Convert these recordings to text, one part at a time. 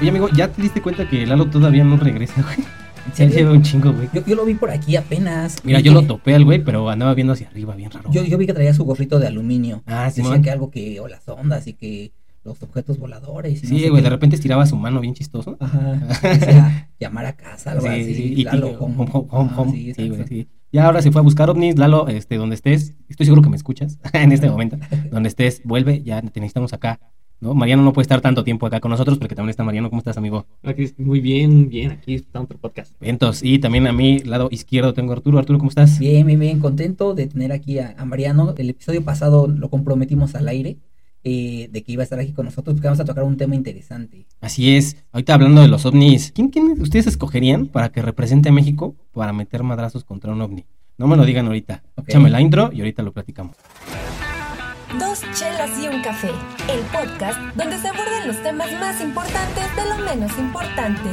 Oye, amigo, ¿ya te diste cuenta que Lalo todavía no regresa, güey? ¿En Se lleva un chingo, güey. Yo, yo lo vi por aquí apenas. Mira, yo que- lo topé al güey, pero andaba viendo hacia arriba, bien raro. Yo, yo vi que traía su gorrito de aluminio. Ah, sí, Decía man. que algo que, o las ondas y que los objetos voladores. Y no Sí, sé güey, qué. de repente estiraba su mano bien chistoso. Ajá. Decía, llamar a casa, algo Sí, así. sí, y Lalo, home. home, home, Ah, sí, Sí, güey, sí. Ya ahora se fue a buscar ovnis, Lalo, este, donde estés, estoy seguro que me escuchas en este momento, donde estés, vuelve, ya te necesitamos acá, ¿no? Mariano no puede estar tanto tiempo acá con nosotros, porque también está Mariano, ¿cómo estás, amigo? Aquí, muy bien, bien, aquí está otro podcast. Vientos, y también a mi lado izquierdo tengo a Arturo, Arturo, ¿cómo estás? Bien, bien, bien, contento de tener aquí a, a Mariano. El episodio pasado lo comprometimos al aire eh, de que iba a estar aquí con nosotros porque vamos a tocar un tema interesante. Así es, ahorita hablando de los ovnis, ¿quién, quién ustedes escogerían para que represente a México para meter madrazos contra un ovni? No me lo digan ahorita, Ok. échame la intro y ahorita lo platicamos. Dos chelas y un café, el podcast donde se abordan los temas más importantes de lo menos importante.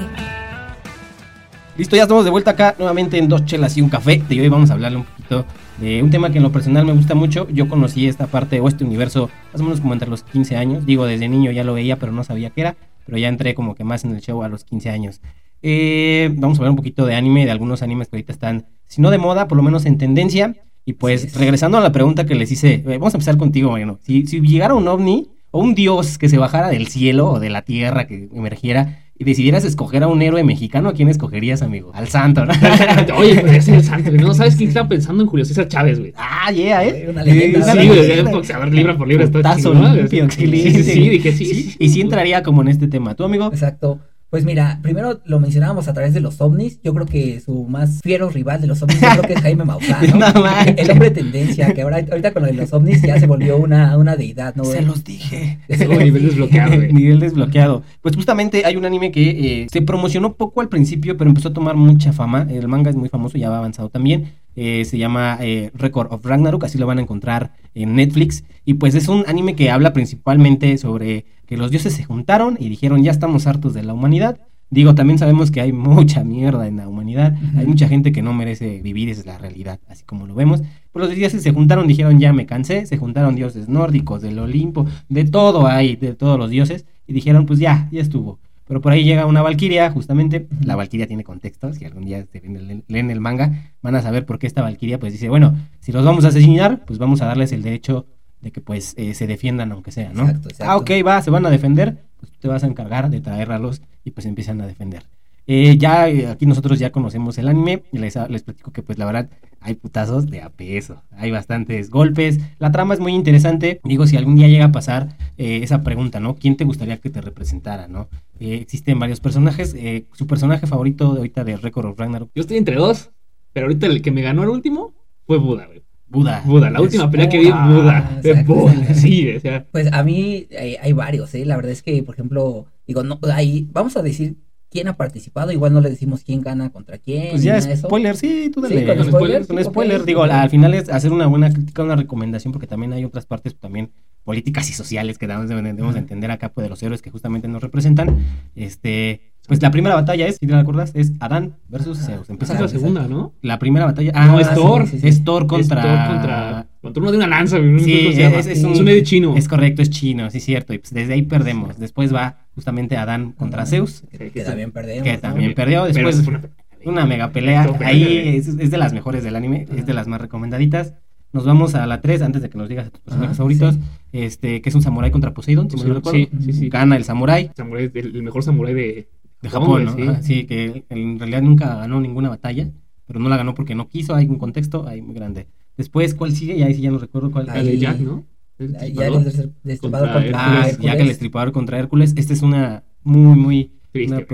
Listo, ya estamos de vuelta acá nuevamente en Dos Chelas y un Café. Y hoy vamos a hablarle un poquito de un tema que en lo personal me gusta mucho. Yo conocí esta parte o este universo más o menos como entre los 15 años. Digo, desde niño ya lo veía, pero no sabía qué era. Pero ya entré como que más en el show a los 15 años. Eh, vamos a hablar un poquito de anime, de algunos animes que ahorita están, si no de moda, por lo menos en tendencia. Y pues, regresando a la pregunta que les hice, eh, vamos a empezar contigo, Mariano. Si, si llegara un ovni o un dios que se bajara del cielo o de la tierra, que emergiera, y decidieras escoger a un héroe mexicano, ¿a quién escogerías, amigo? Al santo, ¿no? Oye, pues ese es el santo. No sabes quién estaba pensando en Julio César Chávez, güey. ah, yeah, ¿eh? Una leyenda, Sí, güey, era un boxeador libra por libra. está güey. limpio, Sí. Sí, sí, dije sí. sí, Y sí entraría como en este tema. ¿Tú, amigo? Exacto. Pues mira, primero lo mencionábamos a través de los ovnis. Yo creo que su más fiero rival de los ovnis, yo creo que es Jaime Maussan, ¿no? No. El hombre tendencia, que ahora ahorita con lo de los ovnis ya se volvió una, una deidad, ¿no? Se los dije. Luego nivel desbloqueado, güey. Nivel desbloqueado. Pues justamente hay un anime que eh, se promocionó poco al principio, pero empezó a tomar mucha fama. El manga es muy famoso, ya va avanzado también. Eh, se llama eh, Record of Ragnarok, así lo van a encontrar en Netflix. Y pues es un anime que habla principalmente sobre que los dioses se juntaron y dijeron ya estamos hartos de la humanidad. Digo, también sabemos que hay mucha mierda en la humanidad. Hay mucha gente que no merece vivir, esa es la realidad, así como lo vemos. Pues los dioses se juntaron, dijeron ya me cansé. Se juntaron dioses nórdicos, del Olimpo, de todo hay, de todos los dioses. Y dijeron pues ya, ya estuvo. Pero por ahí llega una valquiria, justamente. La valquiria tiene contexto. Si algún día se leen, leen el manga, van a saber por qué esta valquiria pues dice, bueno, si los vamos a asesinar, pues vamos a darles el derecho de que pues eh, se defiendan aunque sea, ¿no? Exacto, exacto. Ah, ok, va, se van a defender, pues tú te vas a encargar de traerlos y pues empiezan a defender. Eh, ya eh, aquí nosotros ya conocemos el anime y les, les platico que pues la verdad hay putazos de a peso, hay bastantes golpes, la trama es muy interesante, digo si algún día llega a pasar eh, esa pregunta, ¿no? ¿Quién te gustaría que te representara, ¿no? Eh, existen varios personajes, eh, su personaje favorito de ahorita de Record of Ragnarok, Yo estoy entre dos, pero ahorita el que me ganó el último fue Buda, güey. Buda. Buda, la Es última pelea que vi, Buda. Buda. De exacto, Buda, exacto. sí, o sea. Pues a mí hay, hay varios, ¿eh? La verdad es que, por ejemplo, digo, no, hay, vamos a decir quién ha participado, igual no le decimos quién gana contra quién. Pues ya eso. spoiler, sí, tú dale. Sí, con spoiler. spoiler, Con digo, al final es hacer una buena crítica, una recomendación, porque también hay otras partes también políticas y sociales que debemos, debemos de entender acá pues, de los héroes que justamente nos representan. Este, pues la primera batalla es, si te acuerdas, es Adán versus. Zeus. Esa Empieza es la segunda, ¿no? la primera batalla. No, es sí, Thor. sí, sí, sí. Es Thor contra. Es Thor contra, contra uno de una lanza, güey. Sí, es- es un- es un chino. Es correcto, es chino, sí, cierto. Y pues desde ahí perdemos. Después va justamente Adán contra Zeus, Que, que también perdemos. que también perdió. Después una- una mega pelea. Ahí es, es de las mejores del anime, es de las más recomendaditas. Nos vamos a la 3 antes de que nos digas a tus personajes favoritos. sí. Este, que es un samurái contra Poseidon, si mal no recuerdo. Sí, sí, sí. Gana el samurái Samurái, el, el mejor samurái de, de Japón, Ajá, Sí. que en realidad nunca ganó ninguna batalla, pero no la ganó porque no quiso. Hay un contexto ahí muy grande. Después, ¿cuál sigue? Ya ahí sí ya no recuerdo cuál. La de Jack, ¿no? El Ya disparador. el destripador Contra contra, Ah, Hércules. ya que el estripador contra Hércules. Esta es una muy, muy. Triste,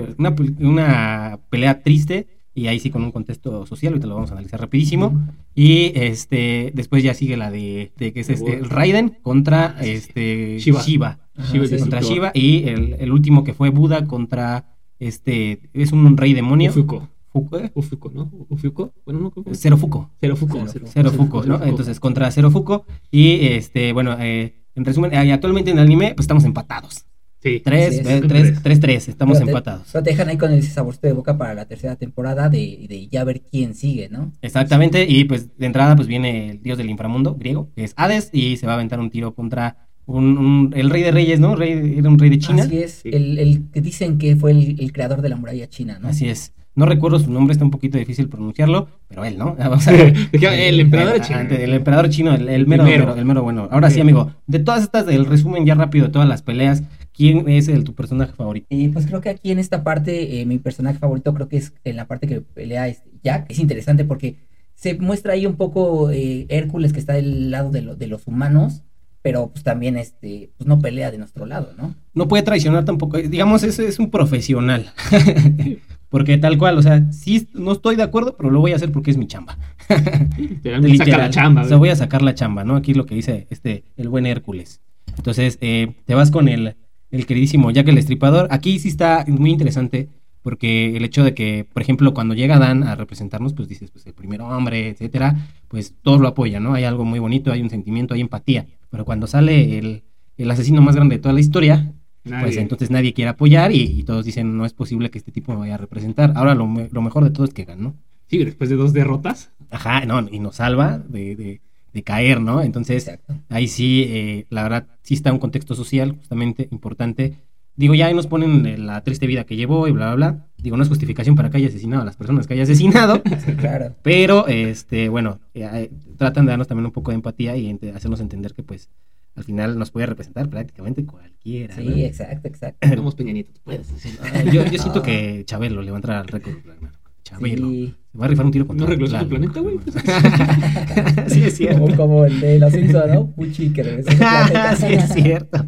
Una, pelea triste. Y ahí sí con un contexto social, ahorita lo vamos a analizar rapidísimo. Y este después ya sigue la de, de que es este, Raiden contra Ah, este Shiva. Shiva. Ajá, Shiva sí. es Contra. Shiva. Y el, el último que fue Buda contra este. Es un rey demonio. Ufuko. Fuku- ¿eh? Ufuko, ¿no? Ufuko. Bueno, no. Cero Fuco. Cero Fuko. Cero Cero, Cero Fuco, ¿no? Fuko. Entonces contra Cero Fuco. Y este, bueno, eh, en resumen, eh, actualmente en el anime, pues estamos empatados. Sí. Tres, Así es. eh, Tres. tres, tres, tres, estamos Pero te- empatados. Pero te dejan ahí con ese saborcito de boca para la tercera temporada de, de ya ver quién sigue, ¿no? Exactamente, y pues de entrada pues viene el dios del inframundo griego, que es Hades, y se va a aventar un tiro contra un, un- el rey de reyes, ¿no? Rey, era un rey de China. Así es, Sí. el, el que dicen que fue el, el creador de la muralla china, ¿no? Así es. No recuerdo su nombre, está un poquito difícil pronunciarlo, pero él, ¿no? Vamos a Dije, el emperador chino. El emperador chino, el, el El mero, el mero bueno. Ahora sí, amigo, de todas estas, del resumen ya rápido de todas las peleas, ¿quién es el, tu personaje favorito? Y pues creo que aquí en esta parte, eh, mi personaje favorito creo que es en la parte que pelea este Jack. Es interesante porque se muestra ahí un poco eh, Hércules que está del lado de, lo- de los humanos, pero pues también este, pues no pelea de nuestro lado, ¿no? No puede traicionar tampoco, eh, digamos, es, es un profesional. porque tal cual, o sea, sí, no estoy de acuerdo, pero lo voy a hacer porque es mi chamba. La Literal. chamba. O sea, voy a sacar la chamba, ¿no? Aquí es lo que dice este, el buen Hércules. Entonces, eh, te vas con el, el queridísimo Jack el Estripador. Aquí sí está muy interesante porque el hecho de que, por ejemplo, cuando llega Dan a representarnos, pues dices, pues el primer hombre, etcétera, pues todos lo apoyan, ¿no? Hay algo muy bonito, hay un sentimiento, hay empatía. Pero cuando sale el, el asesino más grande de toda la historia, Nadie. pues entonces nadie quiere apoyar y, y todos dicen, no es posible que este tipo me vaya a representar. Ahora lo, me- lo mejor de todo es que ganó. Sí, después de dos derrotas. Ajá, no, y nos salva de, de, de caer, ¿no? Entonces, Exacto. ahí sí, eh, la verdad, sí está un contexto social justamente importante. Digo, ya ahí nos ponen eh, la triste vida que llevó y bla, bla, bla. Digo, no es justificación para que haya asesinado a las personas que haya asesinado, Sí, claro. pero, este, bueno, eh, eh, tratan de darnos también un poco de empatía y hacernos entender que, pues, al final nos puede representar prácticamente cualquiera. ¿no? Sí, exacto, exacto. Somos Peña Nieto, tú puedes decir. Ah, yo, yo siento Ah. que Chabelo le va a entrar al récord. Chabelo. Sí. Se va a rifar un tiro contra ¿No regresó Tlaloc. planeta, güey? sí, es cierto. Como, como el de los Simpsons, ¿no? Puchi que regresó su planeta. sí, es cierto.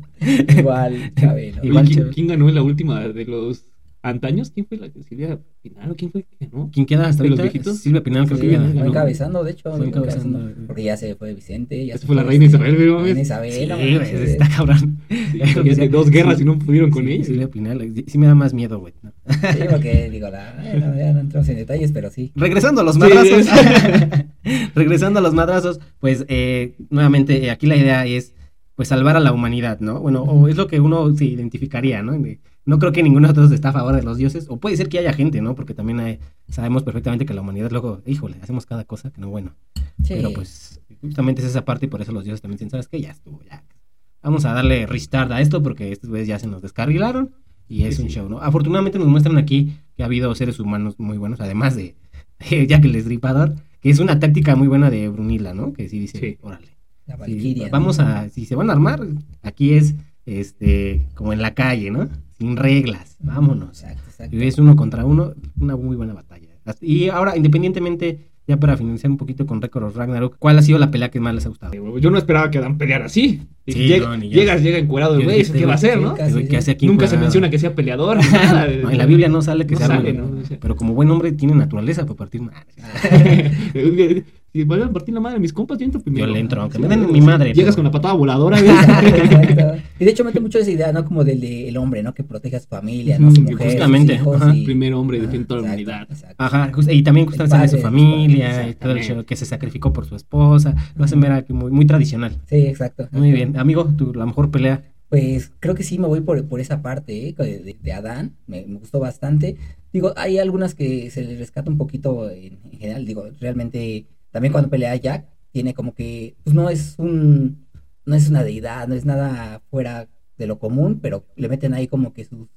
Igual, Chabelo. Igual ¿quién, quién ganó en la última de los antaños? ¿Quién fue la que Silvia Pinal o quién fue que ganó? ¿Quién queda hasta ¿De los viejitos? Silvia Pinal creo Sí, que queda. fue ¿no? encabezando, de hecho. Fue encabezando. Porque ya se fue Vicente. Ya Esa se fue la reina este, Isabel, güey, Reina. Isabel. Sí, no güey, manches, está cabrón. Imagínate, dos guerras y no pudieron con Sí, ella. Silvia Pinal, sí, sí me da más miedo, güey. ¿no? Sí, porque digo, la, bueno, ya no entramos en detalles, pero sí. Regresando a los Sí, madrazos. Regresando a los madrazos, pues eh, nuevamente eh, aquí la idea es pues salvar a la humanidad, ¿no? Bueno, o es lo que uno se identificaría, ¿no? De- No creo que ninguno de nosotros está a favor de los dioses, o puede ser que haya gente, ¿no? Porque también hay- sabemos perfectamente que la humanidad luego, híjole, hacemos cada cosa que no bueno. Sí. Pero pues justamente es esa parte y por eso los dioses también dicen, ¿sabes qué? Ya estuvo, ya. Vamos a darle restart a esto porque estos güeyes ya se nos descarrilaron y es Sí, un sí. show, ¿no? Afortunadamente nos muestran aquí que ha habido seres humanos muy buenos, además de, de Jack el Destripador, que es una táctica muy buena de Brunila, ¿no? Que sí dice, Sí. órale. La sí, Valquiria. vamos a, si se van a armar, aquí es este como en la calle, ¿no? Sin reglas, vámonos. Exacto, exacto. Y es uno contra uno, una muy buena batalla. Y ahora, independientemente, ya para finalizar un poquito con Récord of Ragnarok, ¿cuál ha sido la pelea que más les ha gustado? Yo no esperaba que Dan peleara así. Y Sí, llega- no, llegas, llega encuerado el güey, dije, ¿eso ¿qué va a hacer, no? casi, ¿Qué- qué sí. hace aquí Nunca se menciona que sea peleador. ni nada. No, en la Biblia no sale que No sea sale, Pero como buen hombre tiene naturaleza para partir madre. Si van a partir la madre de mis compas, yo entro primero. Yo le entro, aunque Sí, me den sí. mi madre, Llegas pero- con la patada voladora, güey. Exacto, exacto. Y de hecho mete mucho esa idea, ¿no? Como del de el hombre, ¿no? Que protege a su familia, ¿no? Su mujer, justamente, sus hijos ajá. y- Primer hombre defiende toda la humanidad. exacto. Ajá, y también justamente sale su familia y todo el que se sacrificó por su esposa. Lo hacen ver aquí muy, muy tradicional. Sí, exacto. Muy bien. Amigo, tu, la mejor pelea. Pues creo que sí me voy por, por esa parte, ¿eh? de, de- de Adán, me, me gustó bastante. Digo, hay algunas que se le rescata un poquito en, en general, digo, realmente también cuando pelea Jack, tiene como que, pues no es un, no es una deidad, no es nada fuera de lo común, pero le meten ahí como que sus,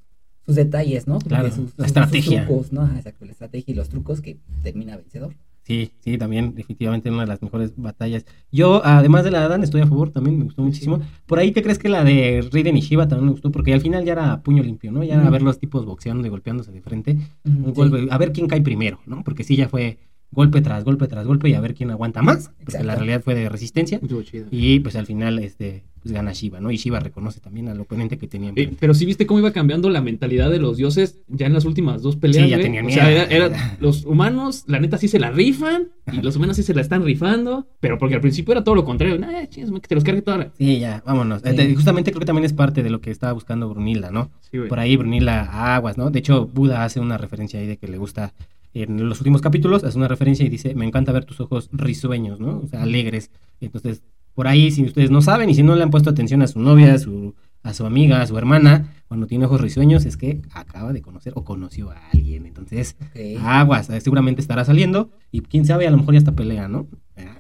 sus detalles, ¿no? Como Claro, sus- la sus- estrategia. Sus trucos, ¿no? Exacto, la estrategia y los trucos que termina vencedor. Sí, sí, también definitivamente una de las mejores batallas. Yo, además de la de Adán, estoy a favor también, me gustó muchísimo. Por ahí, ¿qué crees que la de Raiden y Shiva también me gustó? Porque al final ya era puño limpio, ¿no? Ya era Ujú. ver los tipos boxeando y golpeándose de frente. Un Sí. golpe, a ver quién cae primero, ¿no? Porque sí, ya fue golpe tras golpe tras golpe y a ver quién aguanta más. Porque la realidad fue de resistencia. Chido. Y pues al final, este, pues gana Shiva, ¿no? Y Shiva reconoce también al oponente que tenía Eh, pero sí viste cómo iba cambiando la mentalidad de los dioses ya en las últimas dos peleas. Sí, ya tenían O sea, miedo. era- era- los humanos, la neta, sí se la rifan. Y los humanos sí se la están rifando. Pero porque al principio era todo lo contrario. Nah, chingas, que te los cargue toda la. Sí, ya, vámonos. Sí. Eh, Justamente creo que también es parte de lo que estaba buscando Brunilda, ¿no? Sí, güey. Por ahí Brunilda Aguas, ¿no? De hecho, Buda hace una referencia ahí de que le gusta, en los últimos capítulos, hace una referencia y dice, me encanta ver tus ojos risueños, ¿no? O sea, alegres. Entonces, por ahí, si ustedes no saben y si no le han puesto atención a su novia, a su, a su amiga, a su hermana, cuando tiene ojos risueños, es que acaba de conocer o conoció a alguien. Entonces, aguas, eh, seguramente estará saliendo y quién sabe, a lo mejor ya hasta pelea, ¿no?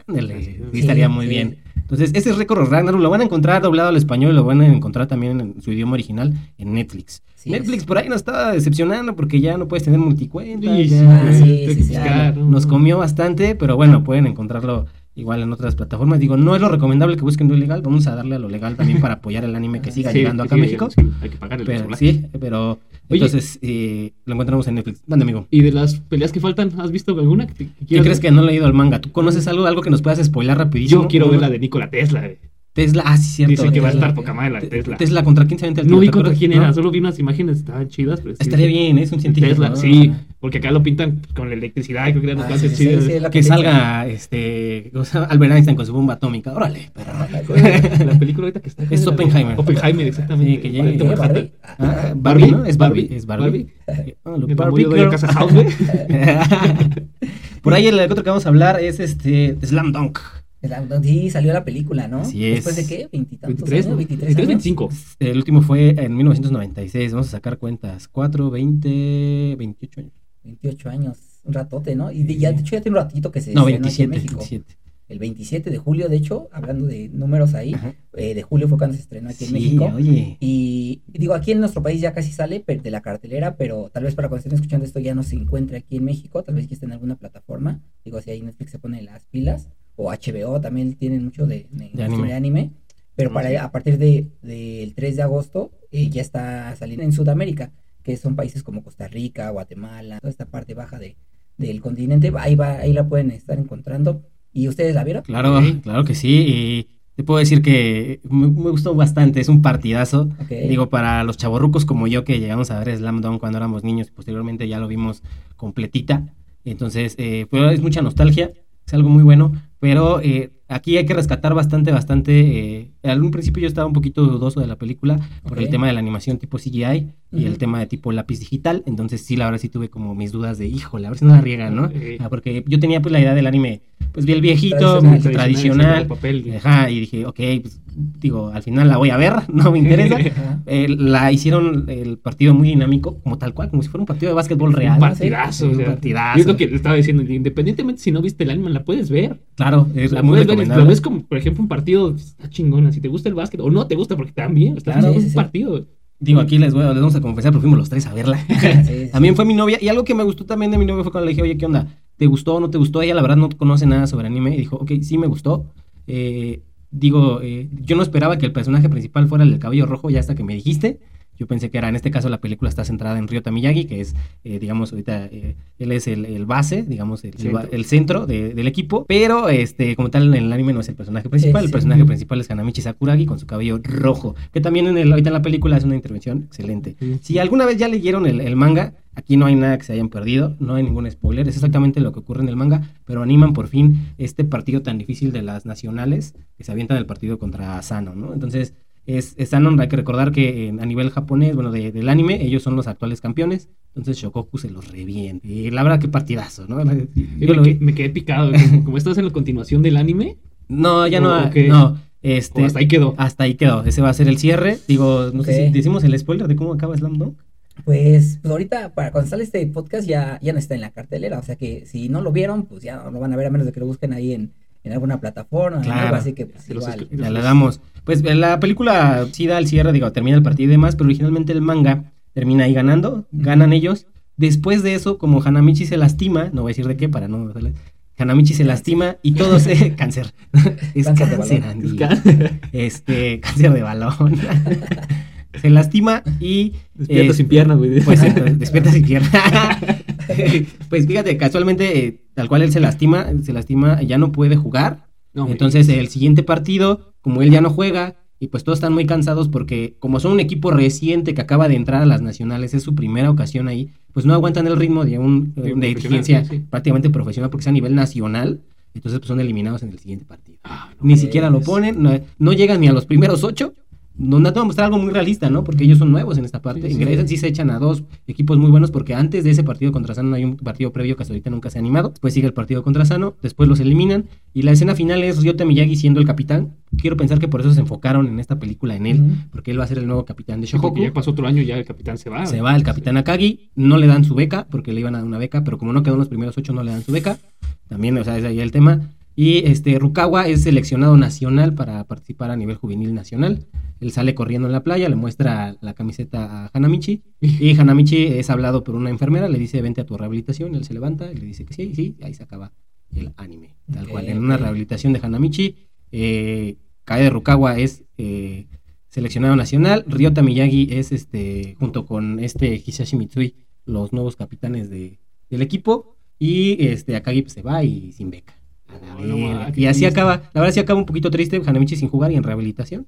Ándale, Sí, sí, estaría muy sí. bien. Entonces, ese es Récord Ragnarok. Lo van a encontrar doblado al español y lo van a encontrar también en su idioma original en Netflix. Sí, Netflix por ahí nos estaba decepcionando porque ya no puedes tener multicuenta. Sí, ya, sí, hay que sí, sí, buscar, ¿no? nos comió bastante, pero bueno, pueden encontrarlo igual en otras plataformas. Digo, no es lo recomendable que busquen lo ilegal, vamos a darle a lo legal también para apoyar el anime que siga Sí, llegando acá a México. sí, hay que pagar el Pero, sí, pero Oye. entonces eh, lo encontramos en Netflix. Mande, amigo. Y de las peleas que faltan, ¿has visto alguna? que te- que ¿Qué crees ver? que no he leído el manga? ¿Tú conoces algo, algo que nos puedas spoilar rapidísimo? Yo quiero ver la de Nikola Tesla. eh. Tesla, ah, sí, cierto. Dicen que va a estar poca madre la Tesla. Tesla contra quién se avienta el No vi ¿te contra quién ¿No? era, solo vi unas imágenes, estaban chidas. Pero sí, Estaría bien, es un científico. Tesla, ¿no? sí, porque acá lo pintan con la electricidad, creo que eran Ah, sí, chidas. Que salga este ¿cómo se llama? Albert Einstein con su bomba atómica. Órale, perro. La película ahorita que está. Es Oppenheimer. Oppenheimer, exactamente. Sí, que llegue. Dice. Barbie. Ah, Ah, Barbie, ¿no? Es Barbie. Barbie. Es Barbie. Ah, lo El Barbie de. Casa House. Por ahí el otro que vamos a hablar es este Slam Dunk. Sí, salió la película, ¿no? Así es. ¿Después de qué? ¿Veintitantos 23, años? ¿no? 23 23, años. 25. El último fue en 1996. Vamos a sacar cuentas. 4, 20, 28 años. 28 años, un ratote, ¿no? Y de, ya, de hecho ya tiene un ratito que se No, en 27. México. 27. El 27 de julio, de hecho, hablando de números ahí, eh, de julio fue cuando se estrenó aquí en Sí, México. oye. Y digo, aquí en nuestro país ya casi sale de la cartelera, pero tal vez para cuando estén escuchando esto ya no se encuentre aquí en México, tal vez ya esté en alguna plataforma. Digo, si ahí Netflix se pone las pilas, o HBO también tienen mucho de, de- De anime. de anime. Pero para a partir de, del 3 de agosto eh, ya está saliendo en Sudamérica, que son países como Costa Rica, Guatemala, toda esta parte baja de, del continente, ahí va, ahí la pueden estar encontrando. ¿Y ustedes la vieron? Claro, claro que sí. Y te puedo decir que me, me gustó bastante. Es un partidazo. Ok. Digo, para los chavorrucos como yo que llegamos a ver Slam Dunk cuando éramos niños y posteriormente ya lo vimos completita. Entonces, eh, pero es mucha nostalgia, es algo muy bueno. Pero eh, aquí hay que rescatar bastante, bastante. Eh, en un principio yo estaba un poquito dudoso de la película por el tema de la animación tipo CGI y el tema de tipo lápiz digital. Entonces, sí, la verdad sí tuve como mis dudas de, híjole, a ver si no la riegan, ¿no? Ah, porque yo tenía pues la idea del anime, pues vi el viejito, Tradicional, tradicional. papel. Ajá, y dije, ok, pues, digo, al final la voy a ver, no me interesa. Eh, la hicieron el partido muy dinámico, como tal cual, como si fuera un partido de básquetbol real. Un partidazo. Sí, o sea, un partidazo. Es lo que estaba diciendo, independientemente si no viste el anime, la puedes ver. Claro, es La muy puedes ver, lo ves como, por ejemplo, un partido, está chingona. Si te gusta el básquet o no te gusta, porque también está Claro, sí, un sí. partido. Digo, aquí les, voy, les vamos a confesar, porque fuimos los tres a verla. También fue mi novia, y algo que me gustó también de mi novia fue cuando le dije, oye, ¿qué onda? ¿Te gustó o no te gustó? Ella la verdad no conoce nada sobre anime, y dijo, ok, sí me gustó. Eh, digo, eh, yo no esperaba que el personaje principal fuera el del cabello rojo, ya hasta que me dijiste. Yo pensé que era, en este caso la película está centrada en Ryota Miyagi, que es, eh, digamos, ahorita, eh, él es el, el base, digamos, el, Centro. ba- el centro de- del equipo, pero este, como tal en el anime no es el personaje principal, Sí, el sí. personaje principal es Hanamichi Sakuragi con su cabello rojo, que también en el, ahorita en la película es una intervención excelente. Si alguna vez ya leyeron el, el manga, aquí no hay nada que se hayan perdido, no hay ningún spoiler, es exactamente lo que ocurre en el manga, pero animan por fin este partido tan difícil de las nacionales, que se avientan el partido contra Asano, ¿no? Entonces, es, es Asano, hay que recordar que en- a nivel japonés, bueno, de- del anime, ellos son los actuales campeones, entonces Shokoku se los revienta. Y la verdad, qué partidazo, ¿no? Yo Yo lo me, vi. que- me quedé picado. Como, como estás en la continuación del anime, No, ya no, no, este... o hasta ahí quedó. Hasta ahí quedó, ese va a ser el cierre. Digo, no sé si decimos el spoiler de cómo acaba Slam Dunk. Pues, pues ahorita, para cuando sale este podcast, ya, ya no está en la cartelera. O sea que si no lo vieron, pues ya no lo van a ver a menos de que lo busquen ahí en, en alguna plataforma. Claro. algo así que pues igual. Ya le damos. Pues eh, la película sí da el cierre, digo, termina el partido y demás, pero originalmente el manga termina ahí ganando, ganan ellos. Después de eso, como Hanamichi se lastima, no voy a decir de qué para no. Hanamichi se lastima y todo se. cáncer. es Cáncer de cáncer. Andy. Este, cáncer de balón. se lastima y. Despierta eh, sin piernas, güey. Pues entonces, despierta sin pierna. pues fíjate, casualmente, eh, tal cual él se lastima, se lastima, ya no puede jugar. No. Entonces, el siguiente partido, como él ya no juega, y pues todos están muy cansados porque, como son un equipo reciente que acaba de entrar a las nacionales, es su primera ocasión ahí, pues no aguantan el ritmo de un De de, exigencia sí, prácticamente profesional porque es a nivel nacional. Entonces, pues son eliminados en el siguiente partido. Ah, no. Ni siquiera lo ponen, no, no llegan ni a los primeros ocho. No, no te voy a mostrar algo muy realista, ¿no? Porque ellos son nuevos en esta parte. Sí, sí, Ingresan, sí se echan a dos equipos muy buenos porque antes de ese partido contra Sano hay un partido previo que hasta ahorita nunca se ha animado. Después sigue el partido contra Sano, después los eliminan y la escena final es Ryota Miyagi siendo el capitán. Quiero pensar que por eso se enfocaron en esta película en él, porque él va a ser el nuevo capitán de Sí, porque Shokoku. ya pasó otro año, ya el capitán se va. Se va el capitán Akagi, no le dan su beca, porque le iban a dar una beca, pero como no quedó en los primeros ocho, no le dan su beca. También, o sea, es ahí el tema. Y este Rukawa es seleccionado nacional para participar a nivel juvenil nacional. Él sale corriendo en la playa, le muestra la camiseta a Hanamichi y Hanamichi es hablado por una enfermera, le dice vente a tu rehabilitación, él se levanta y le dice que sí, sí, y ahí se acaba el anime. Tal cual, en una rehabilitación de Hanamichi, eh, Kaede Rukawa es eh, seleccionado nacional, Ryota Miyagi es este, junto con este Hisashi Mitsui, los nuevos capitanes de, del equipo, y este Akagi pues, se va y sin beca. Y así acaba, la verdad sí acaba un poquito triste, Hanamichi sin jugar y en rehabilitación.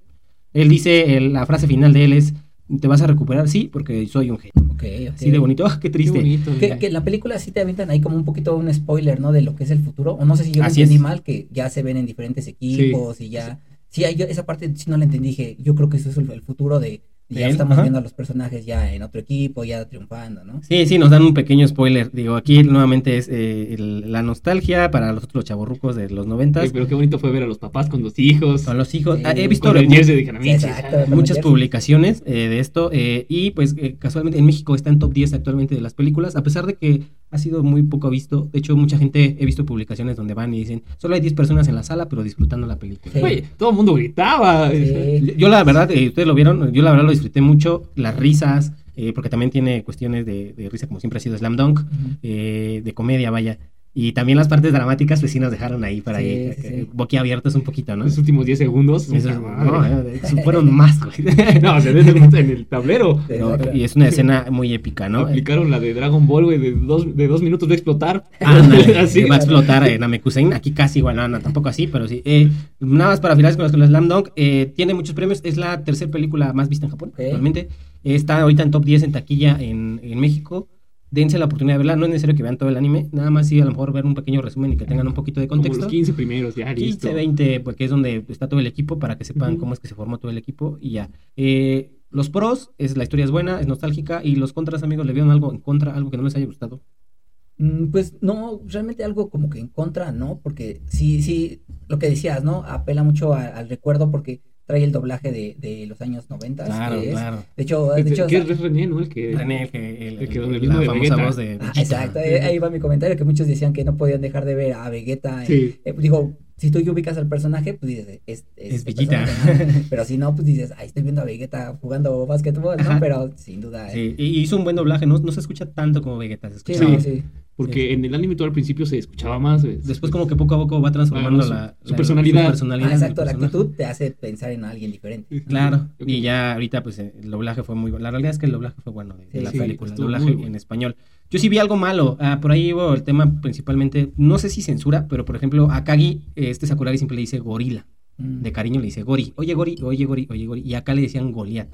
Él dice, el- la frase final de él es, ¿te vas a recuperar? Sí, porque soy un genio. Ok, ok. Así de bonito, ¡ah, qué Qué triste! bonito. Que, la película sí te avientan ahí como un poquito un spoiler, ¿no? De lo que es el futuro. O no sé si yo lo Así entendí es. mal, que ya se ven en diferentes equipos y ya. Sí, esa parte sí no la entendí. Dije, yo creo que eso es el, el futuro de. De ya estamos ajá. viendo a los personajes ya en otro equipo, ya triunfando, ¿no? Sí, sí, nos dan un pequeño spoiler. Digo, aquí nuevamente es eh, el- la nostalgia para los otros chavorrucos de los noventas. Pero qué bonito fue ver a los papás con los hijos. Con los hijos. Sí, Ah, he visto Con el jersey de Hanamichi. Sí, exacto. muchas publicaciones eh, de esto eh, y pues eh, casualmente en México está en top 10 actualmente de las películas, a pesar de que ha sido muy poco visto. De hecho, mucha gente, he visto publicaciones donde van y dicen, solo hay 10 personas en la sala, pero disfrutando la película. Sí. Todo el mundo gritaba. Sí. Yo la verdad, eh, ustedes lo vieron, yo la verdad lo disfruté mucho, las risas, eh, porque también tiene cuestiones de, de risa como siempre ha sido Slam Dunk, eh, de comedia, vaya. Y también las partes dramáticas, pues sí nos dejaron ahí para Sí, ahí, sí, eh, boquiabiertos un poquito, ¿no? Los últimos 10 segundos. Eso es- puta no, eh, fueron más, güey. No, o el, en el tablero. Y es una escena muy épica, ¿no? Aplicaron la de Dragon Ball, güey, de dos, de dos minutos de explotar. Ándale, Así. va a explotar en Namekusein. Aquí casi igual, no, no, tampoco así, pero sí. Eh, nada más para finalizar con las con las Slam Dunk. eh, tiene muchos premios. Es la tercera película más vista en Japón. Eh, está ahorita en top 10 en taquilla en, en México. Dense la oportunidad de verla. No es necesario que vean todo el anime. Nada más sí, a lo mejor ver un pequeño resumen y que tengan un poquito de Como contexto. los 15 primeros, ya listo. 15, 20, porque es donde está todo el equipo para que sepan cómo es que se formó todo el equipo y ya. Eh, los pros, es la historia es buena, es nostálgica y los contras, amigos, le vieron algo en contra, algo que no les haya gustado. Mm, Pues no, realmente algo como que en contra, ¿no? Porque sí, sí, lo que decías, ¿no? Apela mucho a- al recuerdo porque trae el doblaje de, de los años 90. Claro, que es- claro. De hecho, de hecho, que o sea, es René, ¿no? El que... René, el que, el- el que el- la de famosa Vegeta. voz de Ah, exacto, ahí, ahí va mi comentario, que muchos decían que no podían dejar de ver a Vegeta. en- Sí. eh, digo, si tú ya ubicas al personaje, pues dices, es, Es Vegeta. personaje, ¿no? Pero si no, pues dices, ahí estoy viendo a Vegeta jugando básquetbol, ¿no? Pero sin duda. eh, Sí, y hizo un buen doblaje, no, no se escucha tanto como Vegeta, se Sí, escucha no, Sí. Sí. Porque en el anime todo al principio se escuchaba más. Después como que poco a poco va transformando Ah, su- la, su la- personalidad. personalidad Ah, exacto, la actitud te hace pensar en alguien diferente. Claro, y ya ahorita pues eh, el doblaje fue muy bueno. La realidad es que el doblaje fue bueno de, la sí, película, el doblaje bueno. en español. Yo sí vi algo malo, ah, por ahí hubo el tema principalmente, no sé si censura, pero por ejemplo a Kagi, eh, este Sakuragi siempre le dice gorila, Mm. de cariño le dice gori, oye gori, oye gori, oye gori, y acá le decían Goliat.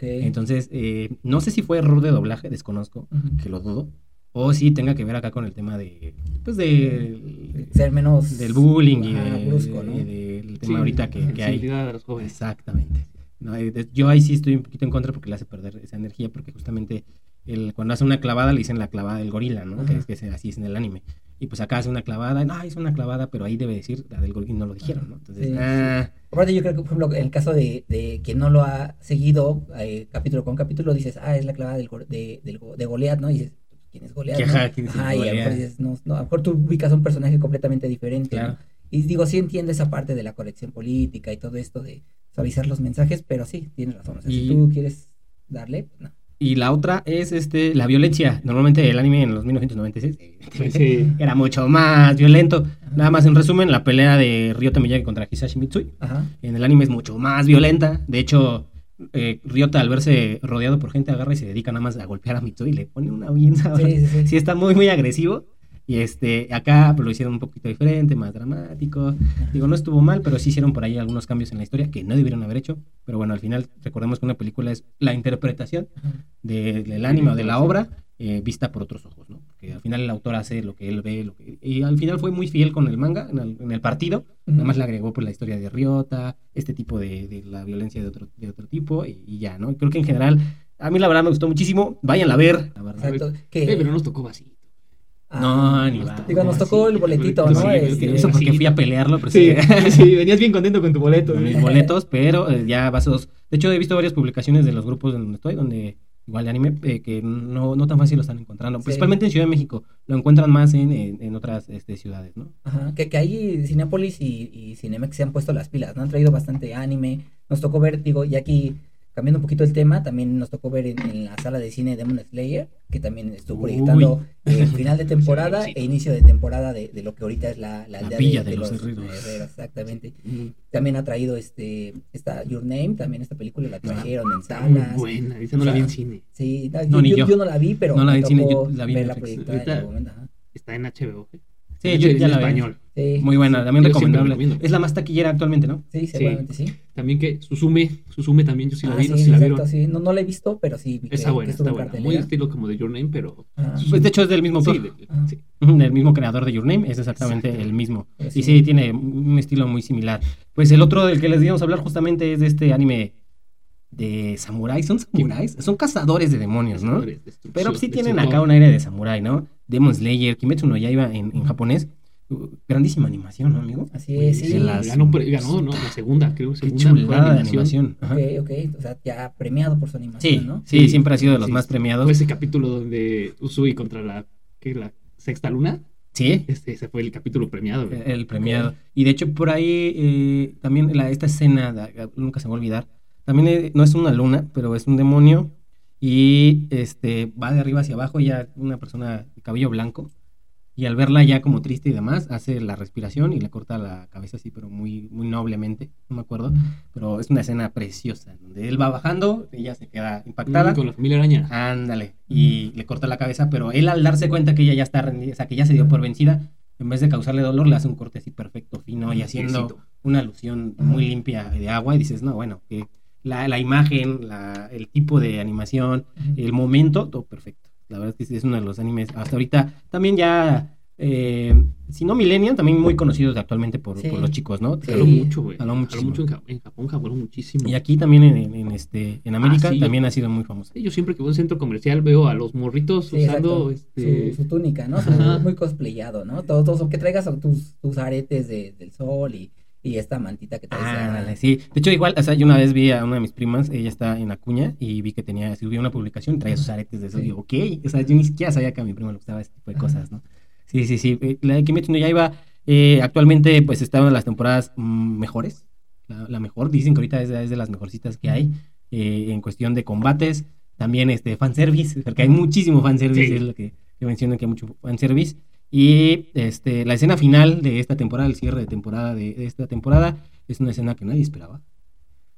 Entonces, eh, no sé si fue error de doblaje, desconozco, que lo dudo, o si tenga que ver acá con el tema de, pues de, Ser menos. del bullying y de- brusco, ¿no? y del tema Sí, ahorita que, que hay. a los jóvenes. Exactamente. No, eh, de- yo ahí sí estoy un poquito en contra porque le hace perder esa energía, porque justamente el, cuando hace una clavada le dicen la clavada del gorila, ¿no? Que Ajá. es que es- así es en el anime. Y pues acá hace una clavada, no, es una clavada, pero ahí debe decir la del gorila y no lo dijeron, ¿no? Entonces, Sí, ah, Aparte, yo creo que, por ejemplo, el caso de, de quien no lo ha seguido eh, capítulo con capítulo, dices, ah, es la clavada del, de, del de Goliat, ¿no? Y dices, ¿quién es Goliat? Que, no? ajá, ¿quién es Ajá, y a lo mejor dices, no, no, a lo mejor tú ubicas a un personaje completamente diferente. Claro. ¿no? Y digo, sí entiendo esa parte de la corrección política y todo esto de suavizar los mensajes, pero sí, tienes razón. O sea, Y- si tú quieres darle, pues no. Y la otra es este la violencia. Normalmente el anime en los 1996 evidentemente, Sí. era mucho más violento. Nada más en resumen, la pelea de Ryota Miyagi contra Hisashi Mitsui. Ajá. En el anime es mucho más violenta. De hecho, eh, Ryota al verse rodeado por gente agarra y se dedica nada más a golpear a Mitsui y le pone una bien. Sí, sí, sí. Sí, está muy, muy agresivo. Y este, acá pues, lo hicieron un poquito diferente, más dramático. Digo, no estuvo mal, pero sí hicieron por ahí algunos cambios en la historia que no debieron haber hecho. Pero bueno, al final, recordemos que una película es la interpretación de- del anime o de la obra eh, vista por otros ojos, ¿no? Porque al final el autor hace lo que él ve, lo que... y al final fue muy fiel con el manga en el, en el partido, nada más le agregó pues la historia de Ryota, este tipo de, de la violencia de otro, de otro tipo y, y ya, ¿no? Creo que en general, a mí la verdad me gustó muchísimo, váyanla a ver, la verdad. Exacto. Eh, pero nos tocó así. ah, No, ni nos va. Digo, nos tocó así, el boletito, ¿no? boletito, Este, sí, Eso porque sí. fui a pelearlo, pero Sí, sí, sí, venías bien contento con tu boleto. con güey. mis boletos, pero eh, ya vasos. De hecho, he visto varias publicaciones de los grupos donde estoy, donde igual de anime, eh, que no, no tan fácil lo están encontrando. Sí. Principalmente en Ciudad de México. Lo encuentran más en, en, en otras este, ciudades, ¿no? Ajá, que, que ahí Cinépolis y, y Cinemex se han puesto las pilas, ¿no? Han traído bastante anime. Nos tocó ver, digo, y aquí cambiando un poquito el tema, también nos tocó ver en, en la sala de cine Demon Slayer, que también estuvo Uy. proyectando eh, final de temporada Sí, sí. e inicio de temporada de, de lo que ahorita es la, la, La aldea villa de los herreros. Exactamente. También ha traído este, esta Your Name, también esta película la trajeron en muy salas. buena. Esa no la vi en cine. Sí, no, No, yo, ni yo- yo. yo no la vi, pero No la vi en cine, tocó yo la vi en verla Netflix. proyectada en Ahorita- algún momento, ajá. Está en HBO. ¿eh? Sí, yo En ya la vi. Sí, Muy buena, también Yo recomendable. Es la más taquillera actualmente, ¿no? sí, seguramente sí. También que Susume, Susume también, yo sí la Ah, vi, sí, no si la vieron. sí. No, no la he visto, pero sí vi que, Está buena, que está en buena. Muy estilo como de Your Name, pero... Ajá. Pues de hecho es del mismo Sí, autor. de- Ah. sí. del mismo creador de Your Name, es exactamente Exacto. el mismo. Pues y sí. tiene un estilo muy similar. Pues el otro del que les íbamos a hablar justamente es de este anime de samuráis. ¿Son samuráis? Son cazadores de demonios, ¿no? Pero sí tienen acá un aire de samurái, ¿no? Demon Slayer, Kimetsu no Yaiba en, en japonés. Grandísima animación, ¿no, amigo? Así es, sí. Las- Ganó, ganó, ¿no? La segunda, creo. Qué Segunda mejor chulada de animación. Ajá. Ok, ok. O sea, ya premiado por su animación, Sí, ¿no? sí, siempre ha sido de los Sí, más premiados. Fue ese capítulo donde Usui contra la, ¿qué? la sexta luna. sí, Este, ese fue el capítulo premiado. el premiado. Y de hecho, por ahí, eh, también la, esta escena, de- nunca se me va a olvidar, también eh, no es una luna, pero es un demonio y este va de arriba hacia abajo, ya una persona de cabello blanco, y al verla ya como triste y demás, hace la respiración y le corta la cabeza así, pero muy, muy noblemente, no me acuerdo, pero es una escena preciosa, donde él va bajando, ella se queda impactada. Mm, Con la familia araña. Ándale. Y le corta la cabeza, pero él al darse cuenta que ella ya está rendida, o sea, que ya se dio por vencida, en vez de causarle dolor, le hace un corte así perfecto, fino, y haciendo una alusión muy limpia de agua, y dices, no, bueno, que la, la imagen, la, el tipo de animación, el momento, todo perfecto. La verdad es que sí, es uno de los animes hasta ahorita, también ya, eh, si no millennial, también muy conocidos actualmente por, Sí. por los chicos, ¿no? Sí. Jaló mucho, güey. Jaló mucho en, Ja- en Japón, jaló muchísimo. Y aquí también en, en- en este, en América sí. también ha sido muy famoso. Sí, Yo siempre que voy a un centro comercial veo a los morritos Sí, usando este. su, su túnica, ¿no? Su- muy cosplayado, ¿no? Todo, todo, que traigas tus, tus aretes de- del sol y, y esta mantita que traes. Ah, dale, sí. De hecho, igual, o sea, yo una vez vi a una de mis primas, ella está en Acuña, y vi que tenía, subió una publicación traía sus aretes de eso. Sí. Y digo, ok, o sea, yo ni siquiera sabía que a mi prima le gustaba ese tipo de Ajá. cosas, ¿no? Sí, sí, sí. Eh, La de Kimetsu no Yaiba, eh, actualmente, pues, está en las temporadas mm, mejores. La, la mejor, dicen que ahorita es, de- es de las mejorcitas que hay, eh, en cuestión de combates. También, este, fanservice, porque hay muchísimo fanservice, Sí. es lo que, que mencionan que hay mucho fanservice. Y este, la escena final de esta temporada, el cierre de temporada de, de esta temporada, es una escena que nadie esperaba.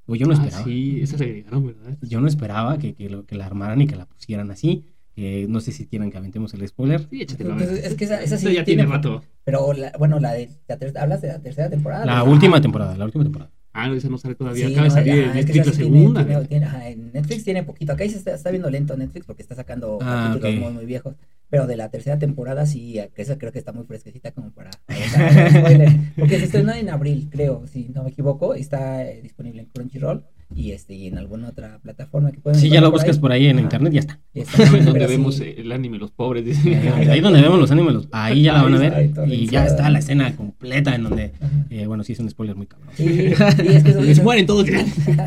O yo no Ah, esperaba. sí, esa se agregaron, ¿verdad? Yo no esperaba que, que, lo, que la armaran y que la pusieran así. Eh, no sé si quieren que aventemos el spoiler. Sí, échatelo ver. es que esa, esa sí Esa ya tiene tiene- rato. Pero, la- bueno, la de, la ter- ¿hablas de la tercera temporada? La última temporada, la última temporada. Ah, no, esa no sale todavía. Sí, Acaba no, de salir ah, en es que Netflix la segunda. tiene- tiene- ajá, en Netflix tiene poquito. Acá sí está, está viendo lento Netflix porque está sacando Ah, capítulos ok. muy, muy viejos. Pero de la tercera temporada sí, que esa creo que está muy fresquecita como para... para dar spoiler. porque se estrenó en abril, creo, si no me equivoco. Está eh, disponible en Crunchyroll y este y en alguna otra plataforma que pueden Si ya lo encontrar buscas por ahí en Ajá. internet, ya está. Y está, donde vemos sí. eh, el anime Los Pobres. dice. Eh, Ahí donde vemos los animes, ahí ya la van a Ahí ver. está, ahí Y ya está la escena completa en donde, eh, bueno, sí es un spoiler muy cabrón. Sí, sí, es que Les mueren todos.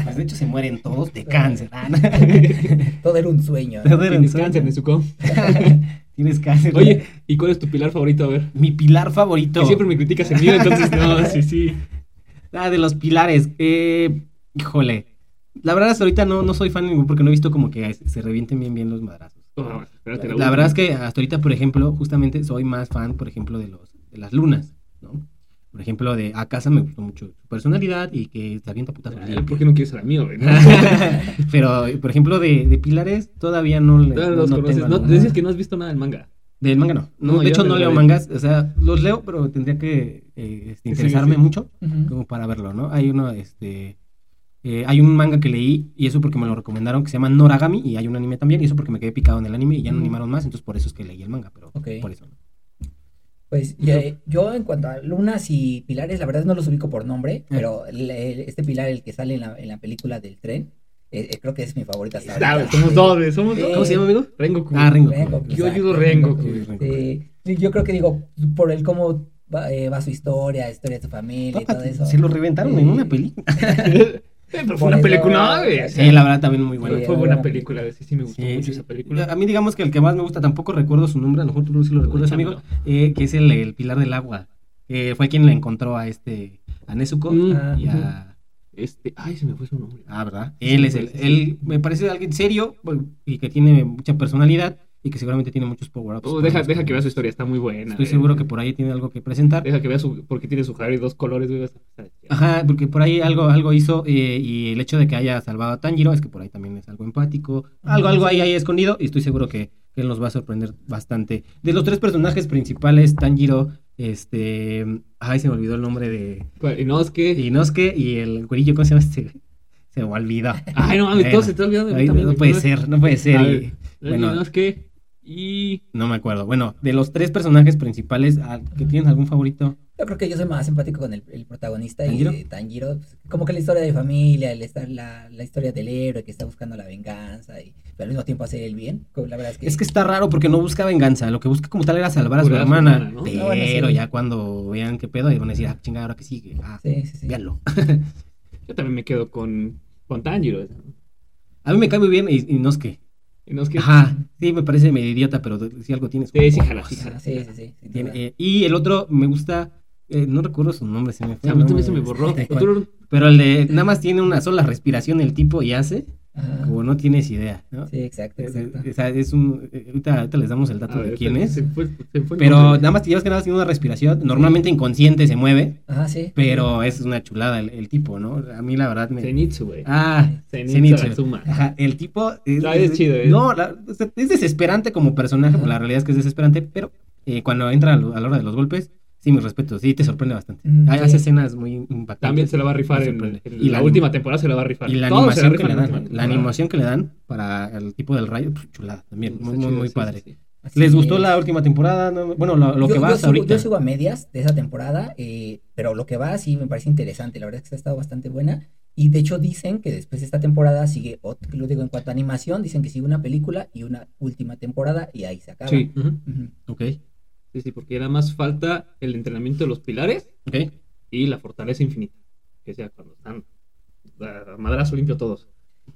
Pues, de hecho se mueren todos de cáncer. Ah, no. Todo era un sueño. ¿no? Todo era un sueño. cáncer, Nezuko. Tienes cáncer. Oye, ¿y cuál es tu pilar favorito? A ver. mi pilar favorito. Que siempre me criticas el mío, entonces no, sí, sí. Ah, de los pilares. Eh, híjole. La verdad, hasta ahorita no, no soy fan de ningún porque no he visto como que se revienten bien bien los madrazos. Oh, espérate, La verdad es que hasta ahorita, por ejemplo, justamente soy más fan, por ejemplo, de los de las lunas, ¿no? Por ejemplo, de Akasa me gustó mucho su personalidad y que se avienta putas Ay, ¿Por qué no quieres ser amigo? güey? No, Pero, por ejemplo, de, de pilares todavía no le no los no conoces. No, decías que no has visto nada del manga. Del manga no. No, No, de hecho no leo de- mangas, o sea, los leo, pero tendría que eh, este, interesarme sí. mucho como para verlo, ¿no? Hay uno, este, eh, hay un manga que leí y eso porque me lo recomendaron que se llama Noragami y hay un anime también y eso porque me quedé picado en el anime y ya no animaron más, entonces por eso es que leí el manga, pero Ok. por eso. Pues ya- yo en cuanto a lunas y pilares, la verdad no los ubico por nombre, pero el- el- este pilar, el que sale en la, en la película del tren, eh, eh, creo que es mi favorita hasta ahorita. somos Sí. dos, güey, somos dos. ¿Cómo se llama, amigo? Rengoku. Ah, Rengoku. Rengoku, Yo exacto, ayudo Rengoku. Rengoku. Yo creo que digo, por el cómo va, eh, va su historia, historia de su familia y todo Papá, eso. se lo reventaron en una película. pero fue una película, güey. Sí, la verdad también muy buena. Fue, buena película. Sí, sí me gustó Sí, mucho sí. esa película. A mí digamos que el que más me gusta, tampoco recuerdo su nombre, a lo mejor tú sí lo recuerdas, amigo, eh, que es el, el Pilar del Agua, que fue quien le encontró a este, a Nezuko Mm, y a... Este, ay, se me fue su nombre. Ah, ¿verdad? Sí, Él es el, él me parece alguien serio y que tiene mucha personalidad y que seguramente tiene muchos power-ups. Oh, deja, deja que vea su historia, está muy buena. Estoy güey. seguro que por ahí tiene algo que presentar. Deja que vea su. Porque tiene su Harry dos colores, güey. Ajá, porque por ahí algo, algo hizo eh, y el hecho de que haya salvado a Tanjiro es que por ahí también es algo empático. Algo, algo ahí, ahí escondido y estoy seguro que, que él nos va a sorprender bastante. De los tres personajes principales, Tanjiro, este... Ay, se me olvidó el nombre de que. Inosuke y el güerillo, ¿cómo se llama este? Se me olvidó. Ay, no mames, todo se está olvidando de mí Ay, también, no puede ser, no puede ser. Y- bueno. Que. Y. no me acuerdo. Bueno, de los tres personajes principales, ¿al- ¿que tienes algún favorito? Yo creo que yo soy más empático con el, el protagonista ¿Tanjiro? y Tanjiro. pues, como que la historia de familia, el estar, la, la historia del héroe que está buscando la venganza y pero al mismo tiempo hacer el bien. como La verdad es que, Es que está raro porque no busca venganza. Lo que busca como tal era salvar a su hermana. hermana, ¿no? Pero Ah, bueno, sí. ya cuando vean qué pedo, y van a decir, ah, chingada, ahora que sigue. Ah, Sí, sí, sí. véanlo. Yo también me quedo con. Con Tanjiro. A mí me cae muy bien y, y no es que. Y no es que. Ajá, sí, me parece medio idiota, pero si algo tienes. Sí, sí, jala, sí, jala. sí, sí, Tiene, eh, y el otro me gusta, eh, no recuerdo su nombre, se me fue. A mí también se me borró. Otro- Pero el de nada más tiene una sola respiración el tipo y hace, Ajá. como no tienes idea, ¿no? Sí, exacto, Es, exacto. o sea, es un. eh, Ahorita, ahorita les damos el dato A de quién es. se fue- se fue el Pero nombre. nada más te llevas que nada más tiene una respiración. Normalmente inconsciente se mueve, Ajá, sí. pero es una chulada el, el tipo, ¿no? A mí la verdad me. Zenitsu, güey. Ah, Zenitsu Zenitsu. Azuma. Ajá, el tipo es, No, es chido, ¿eh? No, la- o sea, es desesperante como personaje, la realidad es que es desesperante, pero eh, cuando entra a la hora de los golpes, sí, mis respetos, sí, te sorprende bastante. Mm, Hay- sí. Escenas muy impactantes. También se la va a rifar en, en Y la, la última temporada se la va a rifar. Y la animación que le dan, la temporada. animación que le dan para el tipo del rayo, pues, chulada también, muy, muy, chido, muy sí, padre. sí, sí. Así ¿Les gustó es. la última temporada? No, bueno, lo, lo Yo- que va hasta sigo, ahorita. yo sigo a medias de esa temporada, eh, pero lo que va sí me parece interesante. La verdad es que ha estado bastante buena. Y de hecho dicen que después de esta temporada sigue, ot- lo digo en cuanto a animación, dicen que sigue una película y una última temporada y ahí se acaba. Sí, Ujú. Ok, sí, sí, porque nada más falta el entrenamiento de los pilares y la fortaleza infinita. Que sea cuando están a madrazo limpio todos.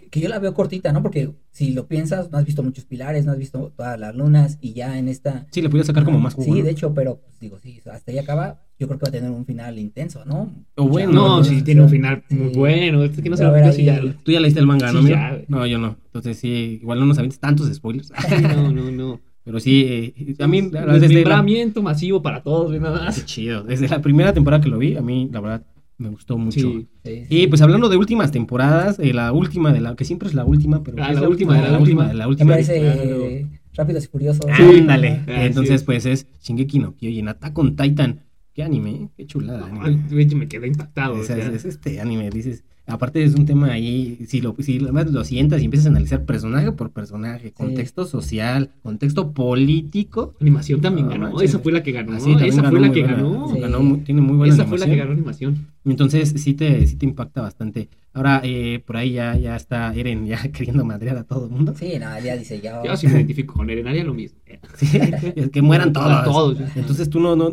Que yo la veo cortita, ¿no? Porque si lo piensas, no has visto muchos pilares, no has visto todas las lunas y ya en esta... Sí, le podía sacar como más jugo. Sí, ¿no? de hecho, pero pues, digo, sí, hasta ahí acaba. Yo creo que va a tener un final intenso, ¿no? O bueno, No, no, sí, tiene un sí. final muy bueno. Es que no se lo ya. Tú ya leíste el manga, ¿no? Sí, amigo? ya, güey. no, yo no. Entonces sí, igual no nos avientes tantos spoilers. No, no, no. Pero sí, eh, a mí, la la, masivo para todos, nada Qué más. chido. Desde la primera temporada que lo vi, a mí, la verdad, me gustó mucho. Sí. Sí, sí. Y pues hablando de últimas temporadas, eh, la última de la, que siempre es la última, pero Ah, ¿qué es la última de la la última. de la Me última. parece claro. eh, Rápidos y Furiosos. Ándale. Ah, Entonces, sí. pues es Shingeki no Kyojin, Attack on Titan. Qué anime, ¿eh? qué chulada. anime. Me quedé impactado. o es- sea. es este anime, dices. Aparte es un tema ahí, si lo, si además lo sientas y empiezas a analizar personaje por personaje, contexto social, contexto político. Animación también ganó. manches. Esa fue la que ganó. Ah, Esa ganó fue la muy que buena- ganó. Sí. ganó muy- tiene muy buena Esa fue la que ganó animación. Entonces sí te, sí te impacta bastante. Ahora, eh, por ahí ya, ya está Eren ya queriendo madrear a todo el mundo. Sí, no, ya dice, ya. Yo sí me identifico con Eren, haría lo mismo. Sí, es que mueran todos. Todos. Entonces tú no, no,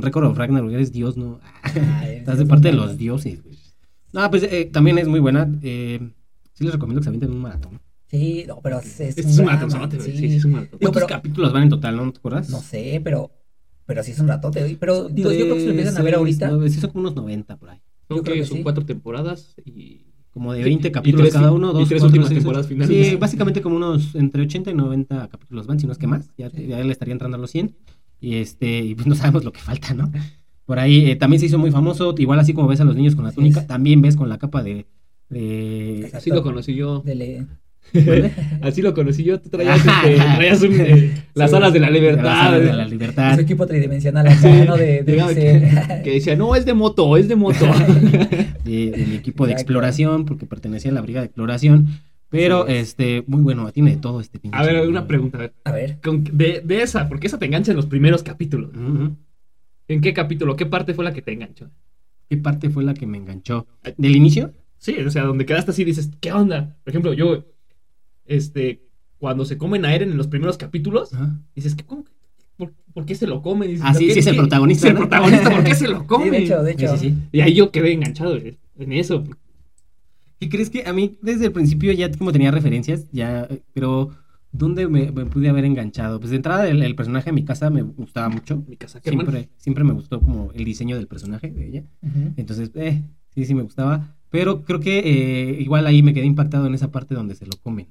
Record of Ragnarok, eres Dios, no. Ay, Estás de parte de los dioses, güey. No, pues eh, también es muy buena. Eh, sí les recomiendo que se avienten un maratón. Sí, no, pero es, es Este es un drama, maratozote, güey. sí. Sí, sí, es un maratón. ¿Cuántos pero- capítulos van en total, no te acuerdas? No sé, pero, pero sí es un ratote. Pero digo, yo creo que si lo empiezan a ver ahorita. No, sí, son como unos 90 por ahí. yo Son creo que son sí. cuatro temporadas y Como de Y- 20 y capítulos tres cada uno. y Dos, tres cuatro, últimas seis, temporadas finales. Sí, básicamente como unos entre 80 y 90 capítulos van, si no es que más. Ya, ya le estaría entrando a los 100. Y este y pues no sabemos lo que falta, ¿no? Por ahí eh, también se hizo muy famoso. Igual así como ves a los niños con la túnica, también ves con la capa de... así lo conocí yo. Así lo conocí yo. Tú traías, este, traías un, eh, las Sí. alas de la libertad. las alas de la Su libertad. equipo tridimensional acá, ¿no? De. Que decía, no, es de moto, es de moto. de, de mi equipo de exploración, porque pertenecía a la brigada de exploración. Pero, este, muy bueno, tiene de todo este pinche A ver, una pregunta. a ver. A ver, Con- de, de esa, porque esa te engancha en los primeros capítulos. Ujú. ¿En qué capítulo? ¿Qué parte fue la que te enganchó? ¿Qué parte fue la que me enganchó? ¿Del inicio? Sí, o sea, donde quedaste así dices, ¿qué onda? Por ejemplo, yo, este, cuando se comen a Eren en los primeros capítulos, Ajá. dices, ¿qué, cómo- por, por qué se lo comen? Dices, Ah, sí, ¿qué- sí, es el protagonista, Es el protagonista, ¿por qué se lo come? sí, de hecho, de Sí, hecho. sí, sí. Y ahí yo quedé enganchado en eso. ¿Qué crees que a mí desde el principio ya como tenía referencias, ya, eh, pero ¿dónde me, me pude haber enganchado? Pues de entrada el, el personaje de mi casa me gustaba mucho. Mi casa, hermano. Siempre, siempre me gustó como el diseño del personaje de ella. Ujú. Entonces, eh, sí, sí me gustaba. Pero creo que eh, igual ahí me quedé impactado en esa parte donde se lo comen,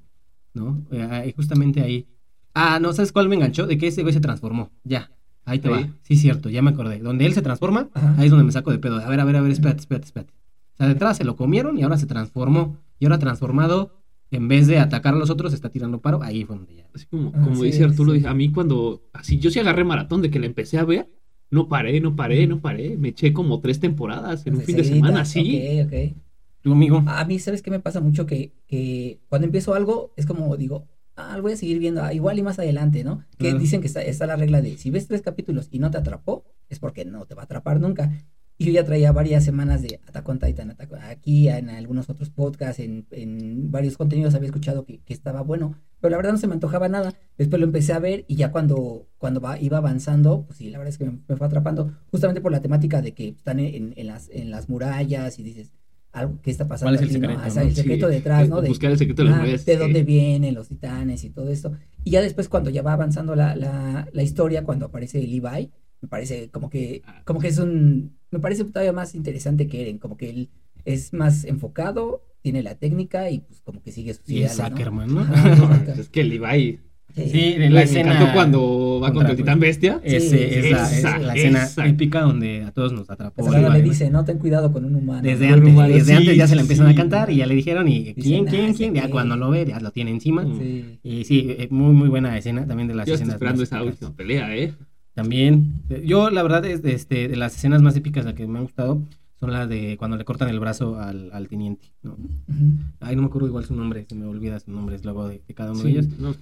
¿no? Eh, ahí, justamente ahí. Ah, no, ¿sabes cuál me enganchó? De que ese güey se transformó. Ya, ahí te Sí. va. Sí, cierto, ya me acordé. Donde él se transforma, Ajá. ahí es donde me saco de pedo. A ver, a ver, a ver, espérate, espérate, espérate. O sea, de entrada se lo comieron y ahora se transformó. Y ahora transformado, en vez de atacar a los otros, está tirando paro. Ahí fue donde ya. Así como, Ah, como dice Arturo, sí. a mí cuando, así yo sí agarré maratón de que la empecé a ver, no paré, no paré, no paré, me eché como tres temporadas en un fin de semana, sí. Ok, ok. Tu amigo. A mí, ¿sabes qué me pasa mucho? Que, que cuando empiezo algo, es como digo, ah, lo voy a seguir viendo, ah, igual y más adelante, ¿no? Que dicen que está, está la regla de, si ves tres capítulos y no te atrapó, es porque no te va a atrapar nunca. Y yo ya traía varias semanas de Attack on Titan, Attack on- aquí en algunos otros podcasts, en, en varios contenidos había escuchado que, que estaba bueno, pero la verdad no se me antojaba nada. Después lo empecé a ver y ya cuando, cuando va, iba avanzando, pues sí, la verdad es que me, me fue atrapando, justamente por la temática de que están en, en las, en las murallas y dices, algo, ¿qué está pasando? ¿Cuál es el aquí, no? secreto, O sea, no? el secreto Sí, detrás, ¿no? De, buscar el secreto de las ah, de sí. dónde vienen los titanes y todo esto. Y ya después cuando ya va avanzando la, la, la historia, cuando aparece Levi, me parece como que, Ah. como que es un, me parece todavía más interesante que Eren, como que él es más enfocado, tiene la técnica y pues como que sigue sus Y es ideales, ¿no? Ackerman, ¿no? Ajá, No, exacto. es que el Levi, Sí. Sí, me la escena. cuando va contra el titán bestia. Ese, Sí, es, la, es esa, la escena esa. épica donde a todos nos atrapó. Ahora Levi, le dice, no, ten cuidado con un humano. Desde antes, humano, desde sí, antes ya se le empiezan sí. a cantar y ya le dijeron y Dicen, quién, "Ah, quién, quién, ya qué". cuando lo ve ya lo tiene encima. Sí. Y sí, eh, muy muy buena escena también de las Yo estoy escenas. esperando esa última pelea, ¿eh? También, yo la verdad es de, este, de las escenas más épicas la que me han gustado son las de cuando le cortan el brazo al, al teniente, ¿no? Ujú. Ay, no me acuerdo igual su nombre, se me olvida su nombre, es luego de, de cada uno Sí, de ellos. no,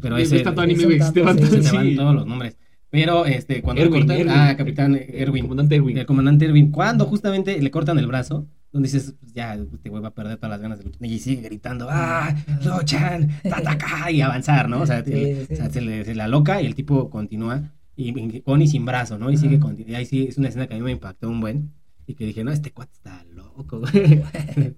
Pero ese, tanto ese- anime, te van sí, se van todos los nombres. Pero este, cuando Erwin, le cortan, Erwin. ah, Capitán Erwin, Comandante Erwin. el comandante Erwin, cuando justamente le cortan el brazo, donde dices, pues, ya, este güey va a perder todas las ganas de luchar, y sigue gritando, ¡ah! ¡Luchan! ¡Tataca! y avanzar, ¿no? O sea, Sí, el- o sea, se, le, se la loca y el tipo continúa, y, con y sin brazo, ¿no? Y sigue continu- y ahí sí, es una escena que a mí me impactó un buen, y que dije, no, este cuate está loco, güey.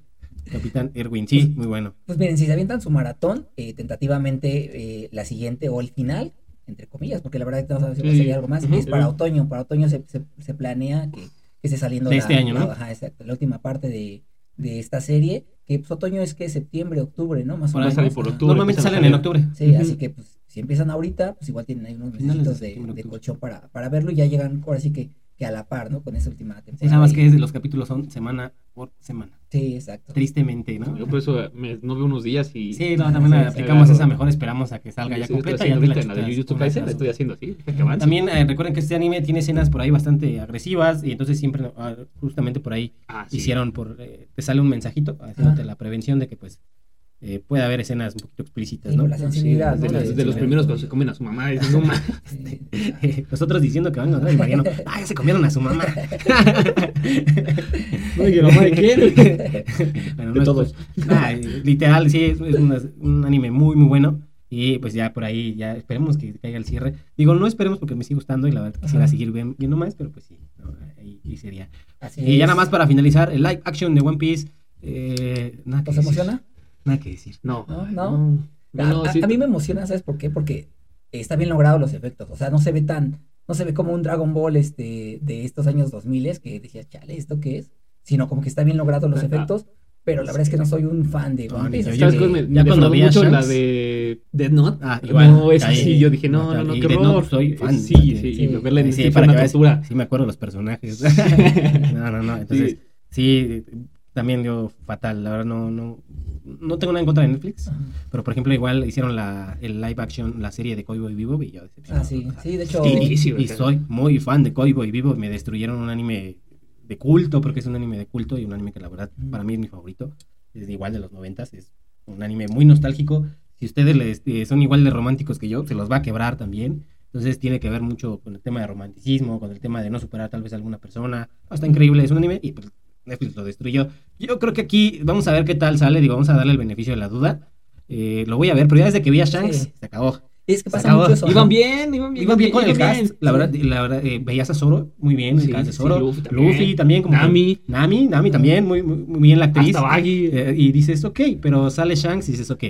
Capitán Erwin, sí, muy bueno. Pues miren, si se avientan su maratón, eh, tentativamente eh, la siguiente o el final, entre comillas, porque la verdad es que no sabemos si va a salir algo más, Ujú. es para otoño. Para otoño se, se, se planea que, que esté saliendo De la, este año, la- ¿no? ajá, exacto, la última parte de, de esta serie, que pues otoño es que septiembre, octubre, ¿no? Más o menos. sale por ajá. octubre. Normalmente salen en octubre. Sí, así que pues si empiezan ahorita, pues igual tienen ahí unos Finales de de, colchón para, para verlo y ya llegan ahora sí que, que a la par, ¿no? Con esa última temporada. Sí, nada más que es- los capítulos son semana por semana. Sí, exacto. Tristemente, ¿no? Yo por eso me- no veo unos días y... Sí, no, también Sí, aplicamos esa, mejor esperamos a que salga ya Sí, completa y ahorita en la de Jujutsu Kaisen, la estoy haciendo así. que avance. También eh, recuerden que este anime tiene escenas por ahí bastante agresivas y entonces siempre, ah, justamente por ahí, Ah, sí. hicieron, por eh, te sale un mensajito haciéndote la prevención de que pues eh, puede haber escenas un poquito explícitas, Sí, ¿no? la sensibilidad, de, ¿no? las- De- de los de- primeros cuando se comen a su mamá. dicen, no, ma- Sí. Nosotros diciendo que van a encontrar el Mariano, ah, ya se comieron a su mamá. Oye, mamá, ¿de quién? Bueno, De es- todos. Ah, literal, sí, es, es una- un anime muy, muy bueno. Y pues ya por ahí, ya esperemos que caiga el cierre. Digo, no esperemos porque me sigue gustando y la verdad quisiera Ajá. seguir viendo más, pero pues sí, no, ahí, ahí sería. Así Y ya es. nada más para finalizar, el live action de One Piece. Eh, nada que ¿Os decir. emociona? Nada que decir. No, No, no. no. A, no, a- sí. a mí me emociona, ¿sabes por qué? Porque está bien logrado los efectos. O sea, no se ve tan, no se ve como un Dragon Ball este, de estos años 2000 que decías, chale, ¿esto qué es? Sino como que está bien logrado los efectos. Pero la verdad es que no soy un fan de No, One Piece. así ¿Sabes que- cuál me, ya me cuando vi mucho la de Dead Note? Ah, igual. No, esa Ahí. sí, yo dije, no, no, no, Y qué horror. Soy fan. Sí, Sí, sí, sí. y verla en Sí, sí, para que veas, tortura. sí me acuerdo los personajes. no, no, no. Entonces, sí, también dio fatal. La verdad, no, no, no tengo nada en contra de Netflix. Ajá. Pero por ejemplo, igual hicieron la, el live action, la serie de Cowboy Vivo y yo decepcionado. Ah, sí, sí, de hecho. Y, y- y soy muy fan de Cowboy Vivo. Me destruyeron un anime de culto, porque es un anime de culto y un anime que la verdad Mm. para mí es mi favorito. Es igual de los noventas, es un anime muy nostálgico. Si ustedes les- eh, son igual de románticos que yo, se los va a quebrar también. Entonces tiene que ver mucho con el tema de romanticismo, con el tema de no superar tal vez a alguna persona. Está increíble, es un anime y pues, Netflix lo destruyó. Yo creo que aquí vamos a ver qué tal sale, digo, vamos a darle el beneficio de la duda. Eh, lo voy a ver, pero ya desde que vi a Shanks, Sí. se acabó. Es que pasa acabó. mucho eso. Iban bien, iban bien. Iban bien con el cast, la verdad, la verdad eh, veías a Zoro muy bien, el Sí, cast de Zoro, Luffy Luffy también. también, como que- Nami. Nami, Nami también, muy, muy, muy bien la actriz, Hasta Baggy. Eh, y dices, ok, pero sale Shanks y dices, ok,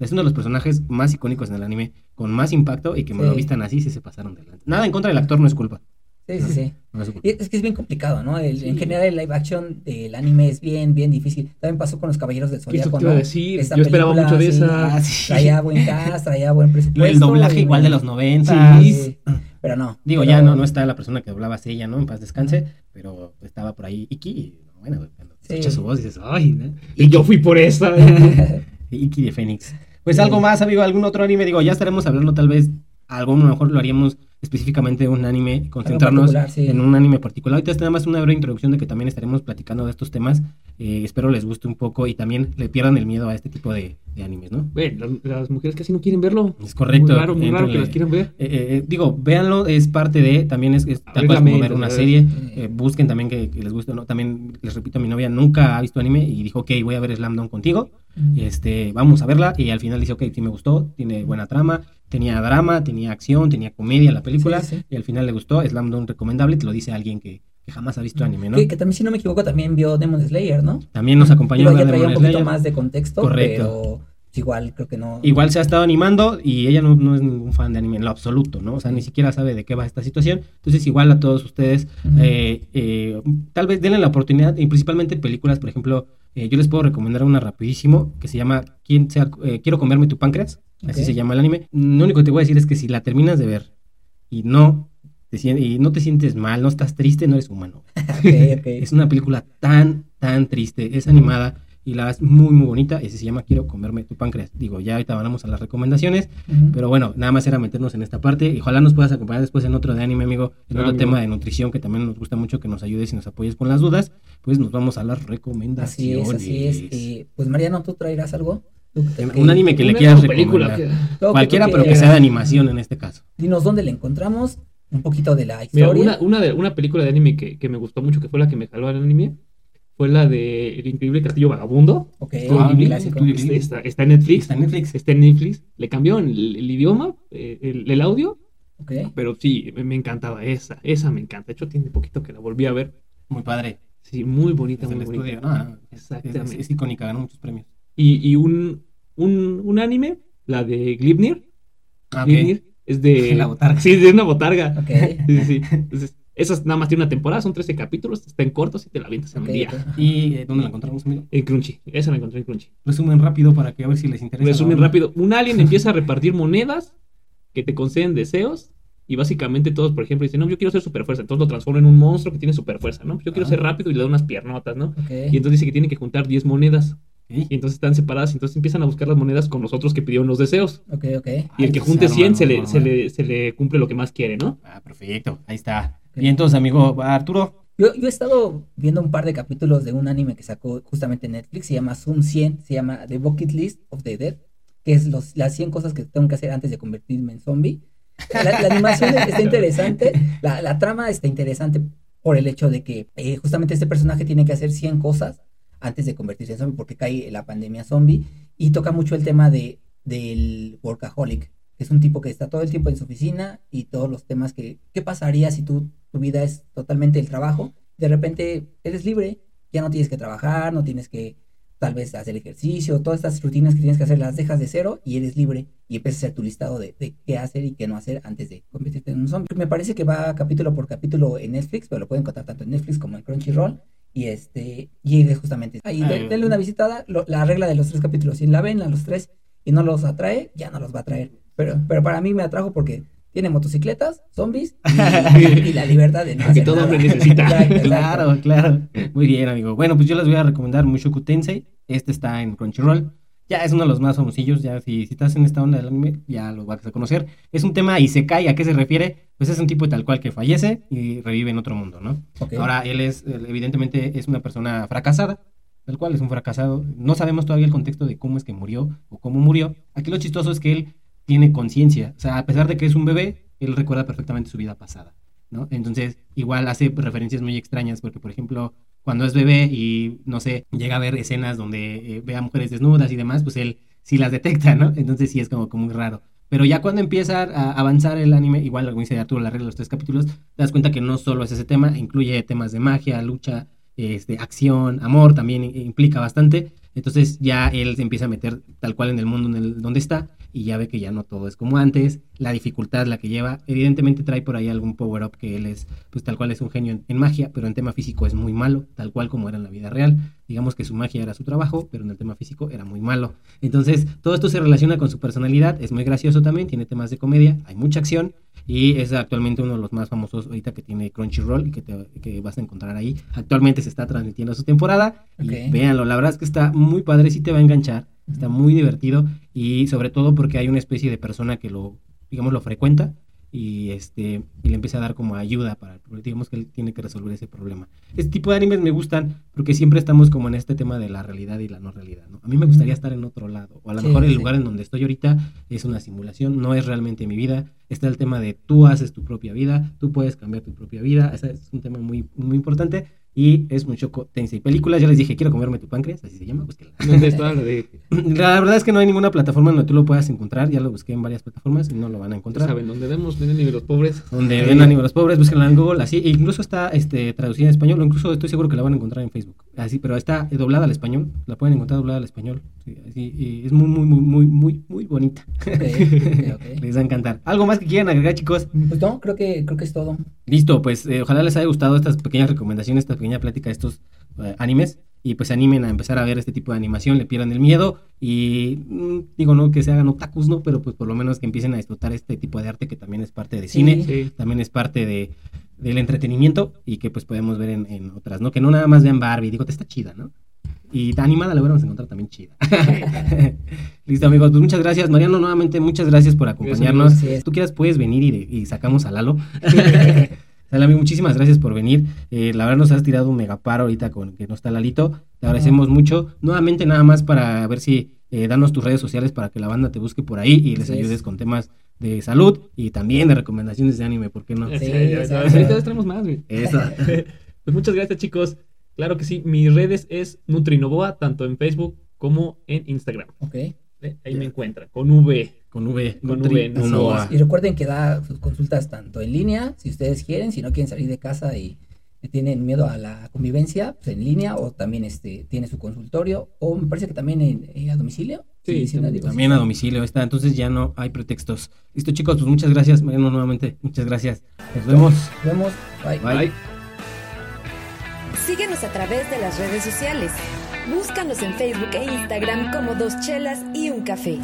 es uno de los personajes más icónicos en el anime, con más impacto y que me lo vistan así, sí se pasaron delante. Nada en contra del actor, no es culpa. Sí, sí, sí. Y es que es bien complicado, ¿no? El- Sí. En general el live action del anime es bien, bien difícil. También pasó con los Caballeros del ¿Qué Zodíaco, decir? Esta Yo esperaba película, mucho de sí, esa. Ah, sí. Traía buen cast, traía buen presupuesto. El doblaje y- igual de los 90. Sí, pero no. Digo, pero- ya no, no está la persona que doblaba a ella, ¿no? En paz descanse, pero estaba por ahí Iki, bueno, cuando escuchas su voz dices, ay, ¿no? Y yo fui por esa. Iki de Fénix. Pues algo más, amigo, algún otro anime, digo, ya estaremos hablando tal vez, algo a lo mejor lo haríamos específicamente un anime, concentrarnos sí. en un anime particular. Ahorita nada más una breve introducción de que también estaremos platicando de estos temas. Eh, espero les guste un poco y también le pierdan el miedo a este tipo de, de animes, ¿no? Bueno, las, mujeres casi no quieren verlo. Es correcto. Muy raro, muy raro que las quieran ver. Eh, eh, digo, véanlo, es parte de, también es, es tal cual como ver una serie. Busquen también que, que les guste o no. También les repito, mi novia nunca ha visto anime y dijo, ok, voy a ver Slam Dunk contigo. Mm. Este, vamos a verla. Y al final dice, ok, sí me gustó, tiene buena trama, tenía drama, tenía acción, tenía comedia la película. Sí, sí. Y al final le gustó, Slam Dunk recomendable, te lo dice alguien que, que jamás ha visto anime, ¿no? Que, que también, si no me equivoco, también vio Demon Slayer, ¿no? También nos acompañó a ya traía un Demon poquito Slayer. más de contexto, Correcto. pero igual creo que no. Igual se ha estado animando y ella no, no es ningún fan de anime en lo absoluto, ¿no? O sea, ni siquiera sabe de qué va esta situación. Entonces, igual a todos ustedes, eh, eh, tal vez denle la oportunidad, y principalmente películas, por ejemplo, eh, yo les puedo recomendar una rapidísimo que se llama ¿Quién sea, eh, Quiero comerme tu páncreas, así se llama el anime. Lo único que te voy a decir es que si la terminas de ver y no te, y no te sientes mal, no estás triste, no eres humano. Es una película tan, tan triste. Es animada y la es muy, muy bonita. Ese se llama Quiero comerme tu páncreas. Digo, ya ahorita vamos a las recomendaciones. Ujú. Pero bueno, nada más era meternos en esta parte. Y ojalá nos puedas acompañar después en otro de anime, amigo. En Ah, otro amigo. tema de nutrición que también nos gusta mucho que nos ayudes y nos apoyes con las dudas. Pues nos vamos a las Así recomendaciones. es, así es. Eh, pues Mariano, ¿tú traerás algo? Que- Un anime que le quieras recomendar. que- Lo que Cualquiera, tú pero que sea de animación en este caso. Dinos dónde la encontramos, un poquito de la Mira, historia. una, una, de, una película de anime que, que me gustó mucho, que fue la que me jaló al anime, fue la de El Increíble Castillo Vagabundo. Ok, Ah, clásico. Está, está en Netflix. Está en Netflix. Está en Netflix. Le cambiaron el, el idioma, eh, el, el audio, Ok. pero sí, me, encantaba esa. Esa me encanta. De hecho, tiene poquito que la volví a ver. Muy padre. Sí, muy bonita, Es el muy bonita. estudio. No, es, Exactamente. es- es icónica, ganó muchos premios. Y, y un, un, un anime, la de Glibnir. Ah, ok. Glibnir es de... La botarga. Sí, de una botarga. Sí, sí. Entonces, esa nada más tiene una temporada, son 13 capítulos, está en cortos y te la avientas en un día. ¿Y eh, dónde la encontramos, amigo? En Crunchy. Esa la encontré en Crunchy. Resumen rápido para que a ver si les interesa. Resumen rápido. Un alien empieza a repartir monedas que te conceden deseos. Y básicamente todos, por ejemplo, dicen, no, yo quiero ser super fuerza. Entonces lo transforma en un monstruo que tiene super fuerza, ¿no? Yo quiero Ah. ser rápido y le da unas piernotas, ¿no? Y entonces dice que tiene que juntar 10 monedas. Y entonces están separadas. Y entonces empiezan a buscar las monedas con los otros que pidieron los deseos. Ok, ok. Y el que junte se 100 arma, se ¿no? le, se, le, se le cumple lo que más quiere, ¿no? Ah, perfecto. Ahí está. Y entonces, amigo Arturo. Yo, yo he estado viendo un par de capítulos de un anime que sacó justamente Netflix, se llama Zoom 100, se llama The Bucket List of the Dead, que es los, las 100 cosas que tengo que hacer antes de convertirme en zombie. La, la animación está interesante, la, la trama está interesante por el hecho de que eh, justamente este personaje tiene que hacer 100 cosas antes de convertirse en zombie porque cae la pandemia zombie y toca mucho el tema de, del workaholic, es un tipo que está todo el tiempo en su oficina y todos los temas que, ¿qué pasaría si tú, tu vida es totalmente el trabajo? De repente eres libre, ya no tienes que trabajar, no tienes que tal vez hacer ejercicio, todas estas rutinas que tienes que hacer las dejas de cero y eres libre y empiezas a hacer tu listado de, de qué hacer y qué no hacer antes de convertirte en un zombie. Me parece que va capítulo por capítulo en Netflix, pero lo pueden encontrar tanto en Netflix como en Crunchyroll. Y este, y es justamente ahí, Ah, de- denle una visitada, lo- la regla de los tres capítulos, si la ven a los tres y no los atrae, ya no los va a traer. Pero, pero para mí me atrajo porque tiene motocicletas, zombies y, y la libertad de no Que hacer todo nada. hombre necesita. Exacto, exacto. Claro, claro. Muy bien, amigo. Bueno, pues yo les voy a recomendar Mushoku Tensei. Este está en Crunchyroll. Ya es uno de los más famosillos. Ya si, si estás en esta onda del anime, ya lo vas a conocer. Es un tema y se cae. ¿A qué se refiere? Pues es un tipo tal cual que fallece y revive en otro mundo, ¿no? Ok. Ahora él es, evidentemente, es una persona fracasada. Tal cual es un fracasado. No sabemos todavía el contexto de cómo es que murió o cómo murió. Aquí lo chistoso es que él tiene conciencia. O sea, a pesar de que es un bebé, él recuerda perfectamente su vida pasada. ¿no? Entonces, igual hace referencias muy extrañas, porque, por ejemplo, cuando es bebé y, no sé, llega a ver escenas donde eh, ve a mujeres desnudas y demás, pues él sí las detecta, ¿no? Entonces sí es como, muy raro. Pero ya cuando empieza a avanzar el anime, igual como dice Arturo, la regla los tres capítulos, te das cuenta que no solo es ese tema, incluye temas de magia, lucha, este, acción, amor, también implica bastante. Entonces ya él se empieza a meter tal cual en el mundo donde está y ya ve que ya no todo es como antes, la dificultad la que lleva, evidentemente trae por ahí algún power up que él es, pues tal cual es un genio en, magia, pero en tema físico es muy malo, tal cual como era en la vida real. Digamos que su magia era su trabajo, pero en el tema físico era muy malo. Entonces todo esto se relaciona con su personalidad, es muy gracioso también, tiene temas de comedia, hay mucha acción y es actualmente uno de los más famosos ahorita que tiene Crunchyroll y que, te, que vas a encontrar ahí. Actualmente se está transmitiendo su temporada y véanlo, la verdad es que está muy padre, sí te va a enganchar Está muy divertido y sobre todo porque hay una especie de persona que lo, digamos, lo frecuenta y este y le empieza a dar como ayuda para digamos que él tiene que resolver ese problema. Este tipo de animes me gustan porque siempre estamos como en este tema de la realidad y la no realidad, ¿no? A mí me gustaría estar en otro lado o a lo mejor el lugar en donde estoy ahorita es una simulación, no es realmente mi vida. Está el tema de tú haces tu propia vida, tú puedes cambiar tu propia vida, ese es un tema muy muy importante y es mucho Tensei. Películas, ya les dije, quiero comerme tu páncreas, así se llama. ¿Dónde está la verdad es que no hay ninguna plataforma donde tú lo puedas encontrar. Ya lo busqué en varias plataformas y no lo van a encontrar. ¿Saben dónde vemos? Ven a los pobres. Donde ven a los pobres, búsquenla en Google, así. E incluso está este, traducida en español, o incluso estoy seguro que la van a encontrar en Facebook. Así, pero está doblada al español. La pueden encontrar doblada al español. así, y es muy, muy, muy, muy, muy, muy bonita. les va a encantar. ¿Algo más que quieran agregar, chicos? Pues no, creo que, creo que es todo. Listo, pues eh, ojalá les haya gustado estas pequeñas recomendaciones, esta pequeña plática de estos eh, animes y pues se animen a empezar a ver este tipo de animación, le pierdan el miedo y mm, digo no que se hagan otakus, ¿no? Pero pues por lo menos que empiecen a disfrutar este tipo de arte que también es parte de cine, también es parte de, del entretenimiento y que pues podemos ver en, otras, ¿no? Que no nada más vean Barbie, digo, te está chida, ¿no? Y animada la vamos a encontrar también chida. Listo, amigos. Pues muchas gracias. Mariano, nuevamente, muchas gracias por acompañarnos. Tú quieras, puedes venir y, y sacamos a Lalo. muchísimas gracias por venir. Eh, la verdad nos has tirado un megaparo ahorita con que no está Lalito. Te agradecemos mucho. Nuevamente nada más para ver si eh, danos tus redes sociales para que la banda te busque por ahí y les ayudes con temas de salud y también de recomendaciones de anime, ¿por qué no? Sí, ahorita tenemos más, güey. Eso. pues muchas gracias, chicos. Claro que sí, mis redes es Nutrinovoa, tanto en Facebook como en Instagram. Ok. Ahí me encuentran, con V. Con V. Con V. Y recuerden que da sus consultas tanto en línea, si ustedes quieren, si no quieren salir de casa y tienen miedo a la convivencia, pues en línea, o también este tiene su consultorio, o me parece que también en, a domicilio. Sí, también a domicilio está, entonces ya no hay pretextos. Listo chicos, pues muchas gracias, Mariano, nuevamente, muchas gracias. Nos vemos. Nos vemos, bye. Bye. Síguenos a través de las redes sociales. Búscanos en Facebook e Instagram como Dos Chelas y un Café.